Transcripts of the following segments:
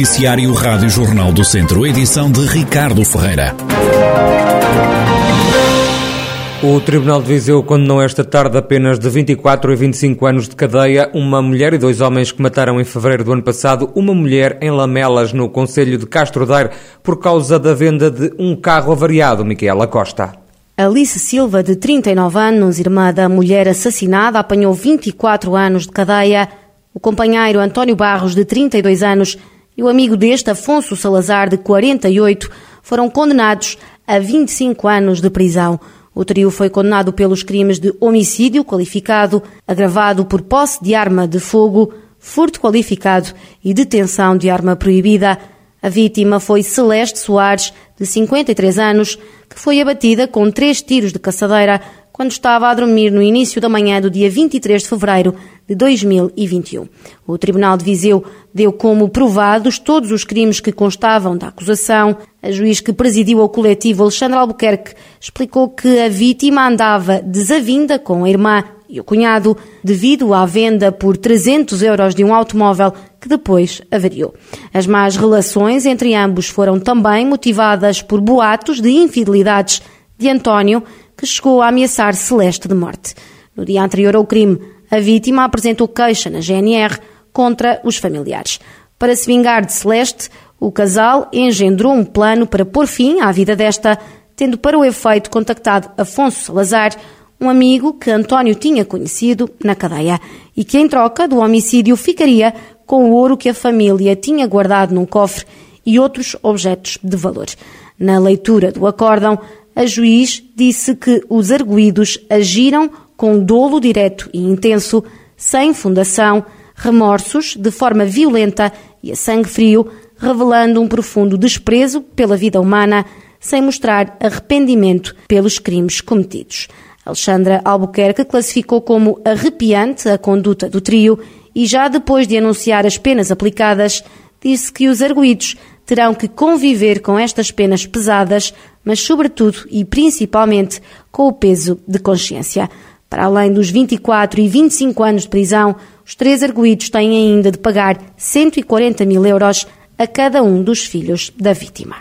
Noticiário Rádio Jornal do Centro, edição de Ricardo Ferreira. O Tribunal de Viseu condenou esta tarde apenas de 24 a 25 anos de cadeia uma mulher e dois homens que mataram em fevereiro do ano passado uma mulher em Lamelas, no Conselho de Castro Daire, por causa da venda de um carro avariado, Miquela Costa. Alice Silva, de 39 anos, irmã da mulher assassinada, apanhou 24 anos de cadeia. O companheiro António Barros, de 32 anos, e o amigo deste, Afonso Salazar, de 48, foram condenados a 25 anos de prisão. O trio foi condenado pelos crimes de homicídio qualificado, agravado por posse de arma de fogo, furto qualificado e detenção de arma proibida. A vítima foi Celeste Soares, de 53 anos, que foi abatida com três tiros de caçadeira quando estava a dormir no início da manhã do dia 23 de fevereiro de 2021. O Tribunal de Viseu deu como provados todos os crimes que constavam da acusação. A juiz que presidiu o coletivo, Alexandre Albuquerque, explicou que a vítima andava desavinda com a irmã e o cunhado devido à venda por 300 euros de um automóvel que depois avariou. As más relações entre ambos foram também motivadas por boatos de infidelidades de António, que chegou a ameaçar Celeste de morte. No dia anterior ao crime, a vítima apresentou queixa na GNR contra os familiares. Para se vingar de Celeste, o casal engendrou um plano para pôr fim à vida desta, tendo para o efeito contactado Afonso Salazar, um amigo que António tinha conhecido na cadeia e que, em troca do homicídio, ficaria com o ouro que a família tinha guardado num cofre e outros objetos de valor. Na leitura do acórdão, a juiz disse que os arguídos agiram com dolo direto e intenso, sem fundação, remorsos, de forma violenta e a sangue frio, revelando um profundo desprezo pela vida humana, sem mostrar arrependimento pelos crimes cometidos. Alexandra Albuquerque classificou como arrepiante a conduta do trio e, já depois de anunciar as penas aplicadas, disse que os arguídos terão que conviver com estas penas pesadas, mas sobretudo e principalmente com o peso de consciência. Para além dos 24 e 25 anos de prisão, os três arguídos têm ainda de pagar 140 mil euros a cada um dos filhos da vítima.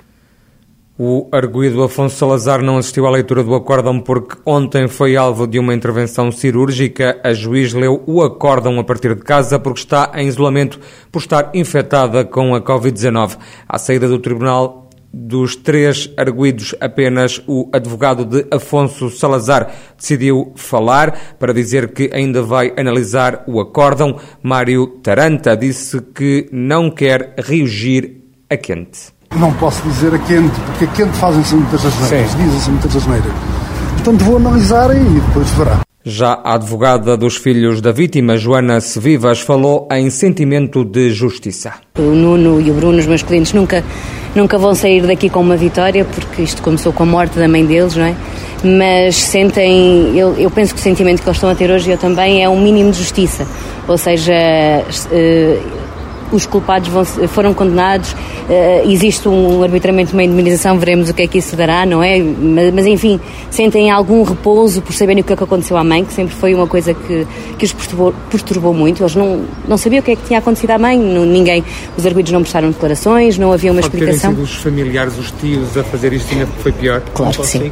O arguído Afonso Salazar não assistiu à leitura do acórdão porque ontem foi alvo de uma intervenção cirúrgica. A juiz leu o acórdão a partir de casa porque está em isolamento por estar infectada com a Covid-19. À saída do tribunal, dos três arguídos, apenas o advogado de Afonso Salazar decidiu falar para dizer que ainda vai analisar o acórdão. Mário Taranta disse que não quer reagir a quente. Não posso dizer a quente, porque a quente fazem-se muitas asneiras, dizem-se muitas asneiras. Portanto, vou analisar e depois verá. Já a advogada dos filhos da vítima, Joana Sevivas, falou em sentimento de justiça. O Nuno e o Bruno, os meus clientes, nunca, nunca vão sair daqui com uma vitória, porque isto começou com a morte da mãe deles, não é? Mas sentem, eu, eu penso que o sentimento que eles estão a ter hoje, eu também, é um mínimo de justiça. Ou seja, eh, os culpados vão, foram condenados, uh, existe um arbitramento, uma indemnização, veremos o que é que isso dará, não é? Mas, mas, enfim, sentem algum repouso por saberem o que é que aconteceu à mãe, que sempre foi uma coisa que, que os perturbou, perturbou muito. Eles não, não sabiam o que é que tinha acontecido à mãe, não, ninguém, os arguidos não prestaram declarações, não havia uma Pode explicação. Terem sido os familiares, os tios a fazer isto ainda foi pior? Claro que sim.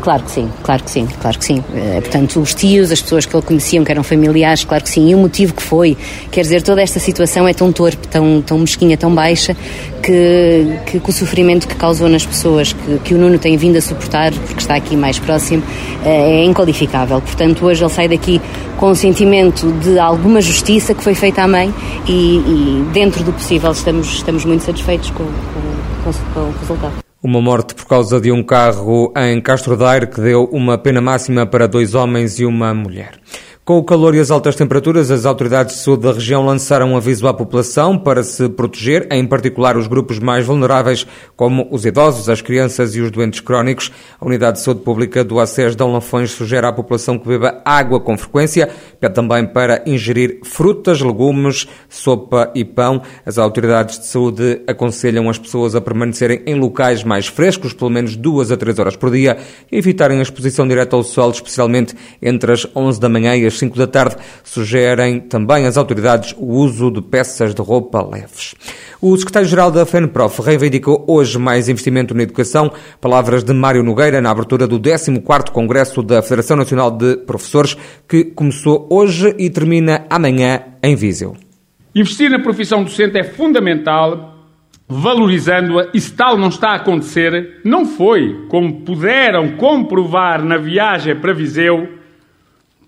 Claro que sim, claro que sim, claro que sim. Uh, portanto, os tios, as pessoas que ele conheciam, que eram familiares, claro que sim. E o motivo que foi, quer dizer, toda esta situação é tão torpe, tão, tão mesquinha, tão baixa, que, que, que o sofrimento que causou nas pessoas, que, que, o Nuno tem vindo a suportar, porque está aqui mais próximo, uh, é inqualificável. Portanto, hoje ele sai daqui com o sentimento de alguma justiça que foi feita à mãe e, e dentro do possível, estamos, estamos muito satisfeitos com, com, com o resultado. Uma morte por causa de um carro em Castro Daire que deu uma pena máxima para dois homens e uma mulher. Com o calor e as altas temperaturas, as autoridades de saúde da região lançaram um aviso à população para se proteger, em particular os grupos mais vulneráveis, como os idosos, as crianças e os doentes crónicos. A Unidade de Saúde Pública do Acés de Lafões sugere à população que beba água com frequência, pede também para ingerir frutas, legumes, sopa e pão. As autoridades de saúde aconselham as pessoas a permanecerem em locais mais frescos, pelo menos duas a três horas por dia, e evitarem a exposição direta ao sol, especialmente entre as 11 da manhã e as 5 da tarde, sugerem também as autoridades o uso de peças de roupa leves. O secretário-geral da FENPROF reivindicou hoje mais investimento na educação. Palavras de Mário Nogueira na abertura do 14º Congresso da Federação Nacional de Professores, que começou hoje e termina amanhã em Viseu. Investir na profissão docente é fundamental, valorizando-a, e se tal não está a acontecer, não foi, como puderam comprovar na viagem para Viseu,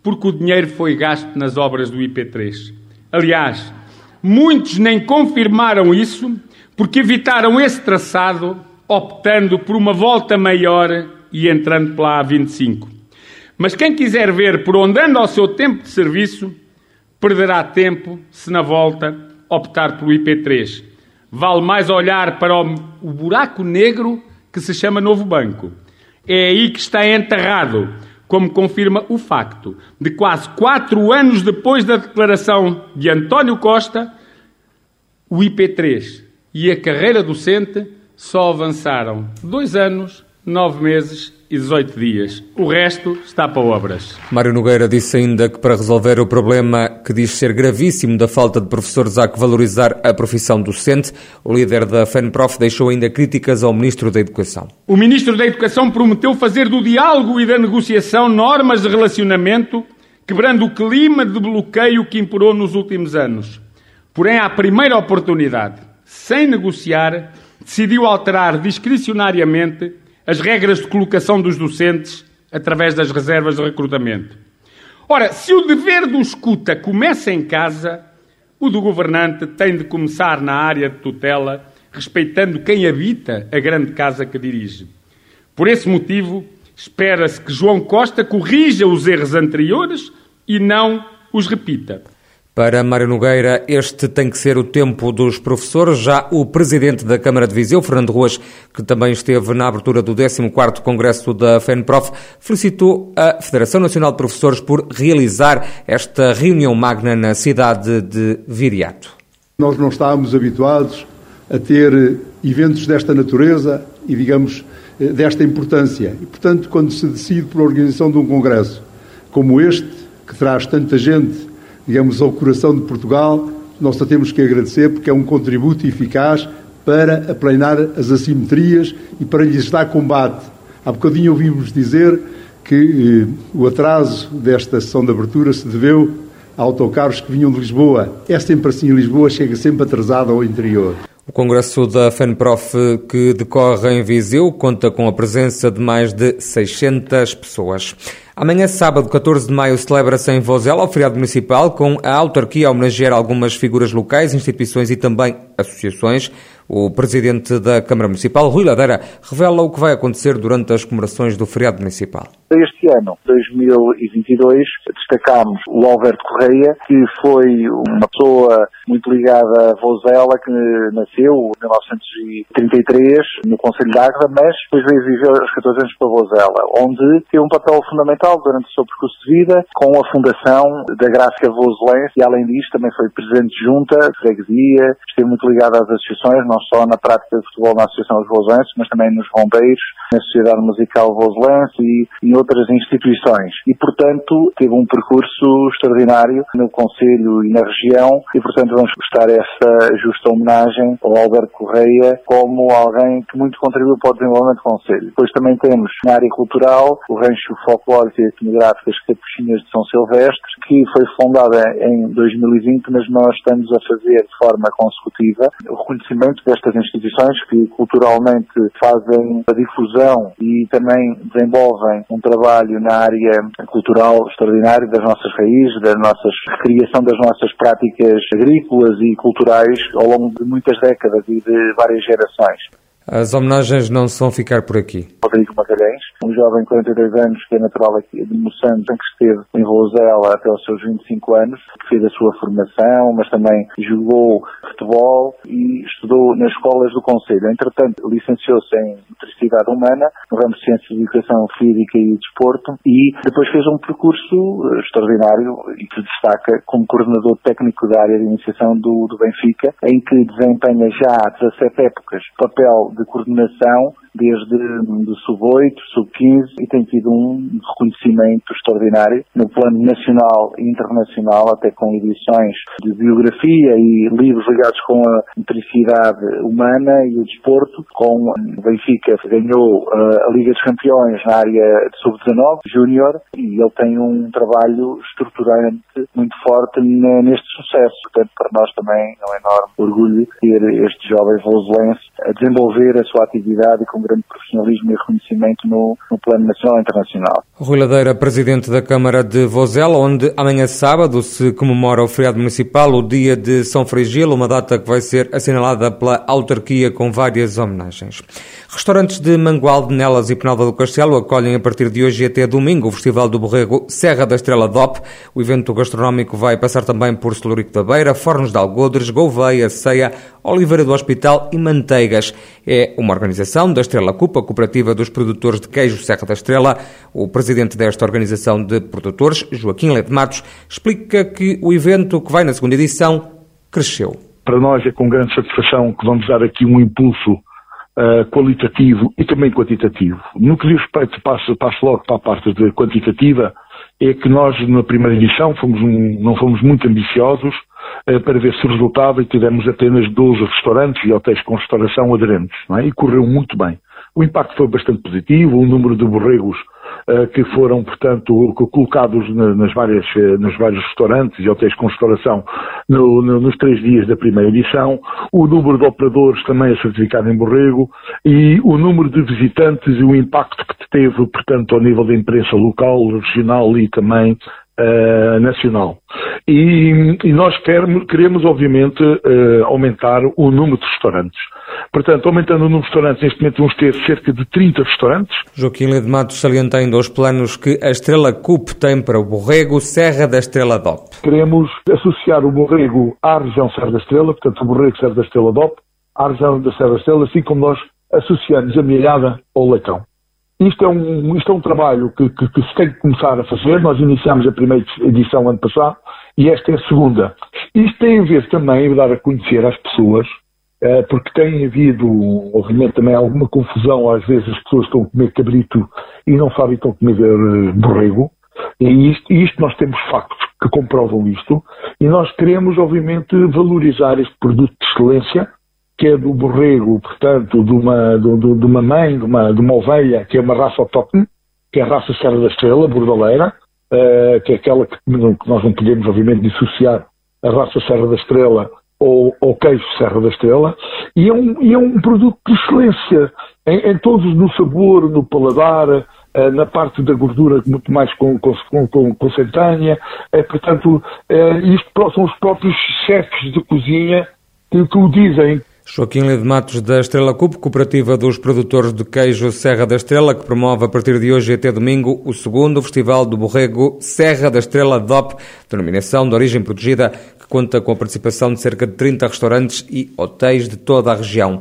porque o dinheiro foi gasto nas obras do IP3. Aliás, muitos nem confirmaram isso, porque evitaram esse traçado, optando por uma volta maior e entrando pela A25. Mas quem quiser ver por onde anda o seu tempo de serviço, perderá tempo se na volta optar pelo IP3. Vale mais olhar para o, buraco negro que se chama Novo Banco. É aí que está enterrado, como confirma o facto de quase quatro anos depois da declaração de António Costa, o IP3 e a carreira docente só avançaram dois anos, nove meses e 18 dias. O resto está para obras. Mário Nogueira disse ainda que para resolver o problema que diz ser gravíssimo da falta de professores há que valorizar a profissão docente. O líder da FENPROF deixou ainda críticas ao Ministro da Educação. O Ministro da Educação prometeu fazer do diálogo e da negociação normas de relacionamento, quebrando o clima de bloqueio que imperou nos últimos anos. Porém, à primeira oportunidade, sem negociar, decidiu alterar discricionariamente as regras de colocação dos docentes através das reservas de recrutamento. Ora, se o dever do escuta começa em casa, o do governante tem de começar na área de tutela, respeitando quem habita a grande casa que dirige. Por esse motivo, espera-se que João Costa corrija os erros anteriores e não os repita. Para Mário Nogueira, este tem que ser o tempo dos professores. Já o presidente da Câmara de Viseu, Fernando Ruas, que também esteve na abertura do 14º Congresso da FENPROF, felicitou a Federação Nacional de Professores por realizar esta reunião magna na cidade de Viriato. Nós não estávamos habituados a ter eventos desta natureza e, digamos, desta importância. E, portanto, quando se decide por organização de um congresso como este, que traz tanta gente digamos, ao coração de Portugal, nós só temos que agradecer porque é um contributo eficaz para aplanar as assimetrias e para lhes dar combate. Há bocadinho ouvimos dizer que eh, o atraso desta sessão de abertura se deveu a autocarros que vinham de Lisboa. É sempre assim, Lisboa chega sempre atrasada ao interior. O Congresso da FENPROF que decorre em Viseu conta com a presença de mais de 600 pessoas. Amanhã, sábado, 14 de maio, celebra-se em Vozela o feriado municipal com a autarquia a homenagear algumas figuras locais, instituições e também associações. O presidente da Câmara Municipal, Rui Ladeira, revela o que vai acontecer durante as comemorações do feriado municipal. Este ano, 2022, destacámos o Alberto Correia, que foi uma pessoa muito ligada a Vozela, que nasceu em 1933 no Conselho de Águeda, mas depois veio viver os 14 anos para Vozela, onde teve um papel fundamental durante o seu percurso de vida, com a fundação da Gráfica Vozelense, e além disso também foi presidente de junta, freguesia, esteve muito ligado às associações, não só na prática de futebol na Associação dos Vozelenses, mas também nos bombeiros, na Sociedade Musical Vozelense e em outras instituições. E, portanto, teve um percurso extraordinário no Conselho e na região e, portanto, vamos prestar essa justa homenagem ao Alberto Correia como alguém que muito contribuiu para o desenvolvimento do Conselho. Depois também temos na área cultural o Rancho Folclórico e Etnográficas Capuchinhas de São Silvestre, que foi fundada em 2020, mas nós estamos a fazer de forma consecutiva o reconhecimento destas instituições que culturalmente fazem a difusão e também desenvolvem um trabalho na área cultural extraordinário das nossas raízes, da nossa criação das nossas práticas agrícolas e culturais ao longo de muitas décadas e de várias gerações. As homenagens não se vão ficar por aqui. Rodrigo Magalhães, um jovem de 42 anos que é natural aqui de Moçambique, que esteve em Vozela até os seus 25 anos, que fez a sua formação, mas também jogou futebol e estudou nas escolas do Conselho. Entretanto, licenciou-se em Motricidade Humana, no ramo de Ciências de Educação Física e Desporto, e depois fez um percurso extraordinário e que destaca como coordenador técnico da área de iniciação do, do Benfica, em que desempenha já há 17 épocas papel de coordenação desde do sub-8, sub-15 e tem tido um reconhecimento extraordinário no plano nacional e internacional, até com edições de biografia e livros ligados com a motricidade humana e o desporto, com Benfica ganhou uh, a Liga dos Campeões na área de sub-19, júnior, e ele tem um trabalho estruturante muito forte neste sucesso. Portanto, para nós também é um enorme orgulho ter este jovem voselense a desenvolver a sua atividade com grande profissionalismo e reconhecimento no, no plano nacional e internacional. Rui Ladeira, presidente da Câmara de Vozela, onde amanhã sábado se comemora o feriado municipal, o dia de São Frigilo, uma data que vai ser assinalada pela autarquia com várias homenagens. Restaurantes de Mangualde, Nelas e Penalva do Castelo acolhem a partir de hoje até domingo o Festival do Borrego Serra da Estrela DOP. O evento gastronómico vai passar também por Celurico da Beira, Fornos de Algodres, Gouveia, Ceia, Oliveira do Hospital e Manteigas. É uma organização da Estrela Cupa, cooperativa dos produtores de queijo Serra da Estrela. O presidente desta organização de produtores, Joaquim Leite Matos, explica que o evento, que vai na segunda edição, cresceu. Para nós é com grande satisfação que vamos dar aqui um impulso uh, qualitativo e também quantitativo. No que diz respeito, passo, passo logo para a parte de quantitativa, é que nós na primeira edição fomos um, não fomos muito ambiciosos, para ver se resultava e tivemos apenas 12 restaurantes e hotéis com restauração aderentes, é? e correu muito bem. O impacto foi bastante positivo, o número de borregos uh, que foram, portanto, colocados na, nas várias, uh, nos vários restaurantes e hotéis com restauração no, no, nos três dias da primeira edição, o número de operadores também a certificado em borrego e o número de visitantes e o impacto que teve, portanto, ao nível da imprensa local, regional e também uh, nacional. E, e nós queremos, queremos obviamente, uh, aumentar o número de restaurantes. Portanto, aumentando o número de restaurantes, neste momento vamos ter cerca de 30 restaurantes. Joaquim Lede Matos salienta ainda os planos que a Estrela CUP tem para o Borrego Serra da Estrela DOP. Queremos associar o Borrego à região Serra da Estrela, portanto o Borrego Serra da Estrela DOP, à região da Serra da Estrela, assim como nós associamos a Milhada ao Leitão. Isto é um, isto é um trabalho que, que, que, se tem que começar a fazer. Nós iniciámos a primeira edição ano passado e esta é a segunda. Isto tem a ver também em dar a conhecer às pessoas, eh, porque tem havido, obviamente, também alguma confusão. Às vezes as pessoas estão a comer cabrito e não sabem que estão a comer eh, borrego. E isto, isto, nós temos factos que comprovam isto. E nós queremos, obviamente, valorizar este produto de excelência que é do borrego, portanto, de uma, de, de uma mãe, de uma, de uma ovelha, que é uma raça autóctone, que é a raça Serra da Estrela, bordaleira, uh, que é aquela que, que, nós não podemos, obviamente, dissociar a raça Serra da Estrela ou, ou queijo Serra da Estrela, e é um, e é um produto de excelência em, em todos, no sabor, no paladar, uh, na parte da gordura muito mais com, com, com, com centânea, uh, portanto, isto são os próprios chefes de cozinha que, que o dizem, Joaquim Lede Matos, da Estrela Cup, cooperativa dos produtores de queijo Serra da Estrela, que promove a partir de hoje até domingo o segundo Festival do Borrego Serra da Estrela DOP, denominação de origem protegida, que conta com a participação de cerca de 30 restaurantes e hotéis de toda a região.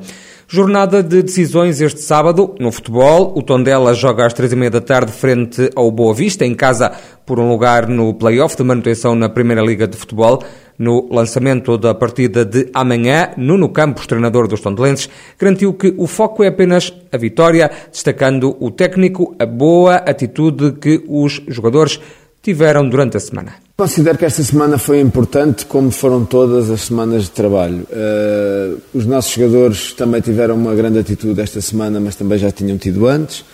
Jornada de decisões este sábado no futebol. O Tondela joga às três e meia da tarde frente ao Boa Vista, em casa por um lugar no play-off de manutenção na Primeira Liga de Futebol. No lançamento da partida de amanhã, Nuno Campos, treinador dos tondelenses, garantiu que o foco é apenas a vitória, destacando o técnico, a boa atitude que os jogadores tiveram durante a semana. Considero que esta semana foi importante, como foram todas as semanas de trabalho. Uh, os nossos jogadores também tiveram uma grande atitude esta semana, mas também já tinham tido antes.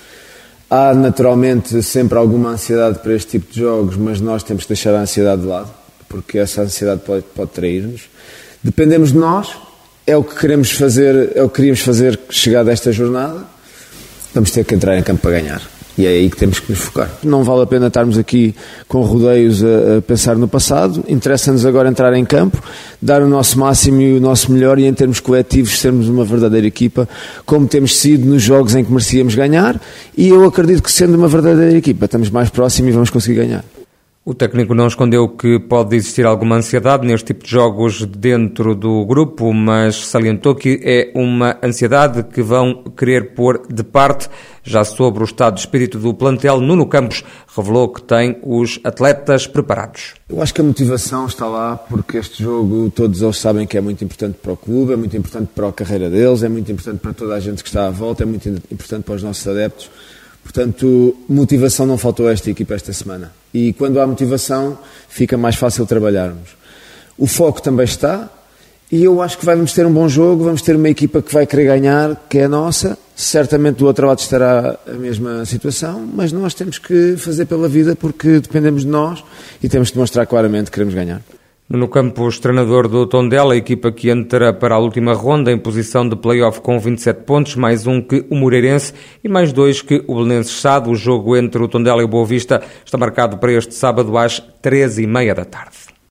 Há naturalmente sempre alguma ansiedade para este tipo de jogos, mas nós temos que deixar a ansiedade de lado, porque essa ansiedade pode, pode trair-nos. Dependemos de nós, é o que queremos fazer, é o que queríamos fazer chegada a esta jornada. Vamos ter que entrar em campo para ganhar. E é aí que temos que nos focar. Não vale a pena estarmos aqui com rodeios a, a pensar no passado. Interessa-nos agora entrar em campo, dar o nosso máximo e o nosso melhor e, em termos coletivos, sermos uma verdadeira equipa, como temos sido nos jogos em que merecíamos ganhar. E eu acredito que, sendo uma verdadeira equipa, estamos mais próximos e vamos conseguir ganhar. O técnico não escondeu que pode existir alguma ansiedade neste tipo de jogos dentro do grupo, mas salientou que é uma ansiedade que vão querer pôr de parte. Já sobre o estado de espírito do plantel, Nuno Campos revelou que tem os atletas preparados. Eu acho que a motivação está lá porque este jogo todos eles sabem que é muito importante para o clube, é muito importante para a carreira deles, é muito importante para toda a gente que está à volta, é muito importante para os nossos adeptos. Portanto, motivação não faltou a esta equipa esta semana. E quando há motivação, fica mais fácil trabalharmos. O foco também está, e eu acho que vamos ter um bom jogo, vamos ter uma equipa que vai querer ganhar, que é a nossa. Certamente do outro lado estará a mesma situação, mas nós temos que fazer pela vida porque dependemos de nós e temos que mostrar claramente que queremos ganhar. No Campos, treinador do Tondela, a equipa que entra para a última ronda em posição de play-off com 27 pontos, mais um que o Moreirense e mais dois que o Belenenses Sado. O jogo entre o Tondela e o Boa Vista está marcado para este sábado às 13h30 da tarde.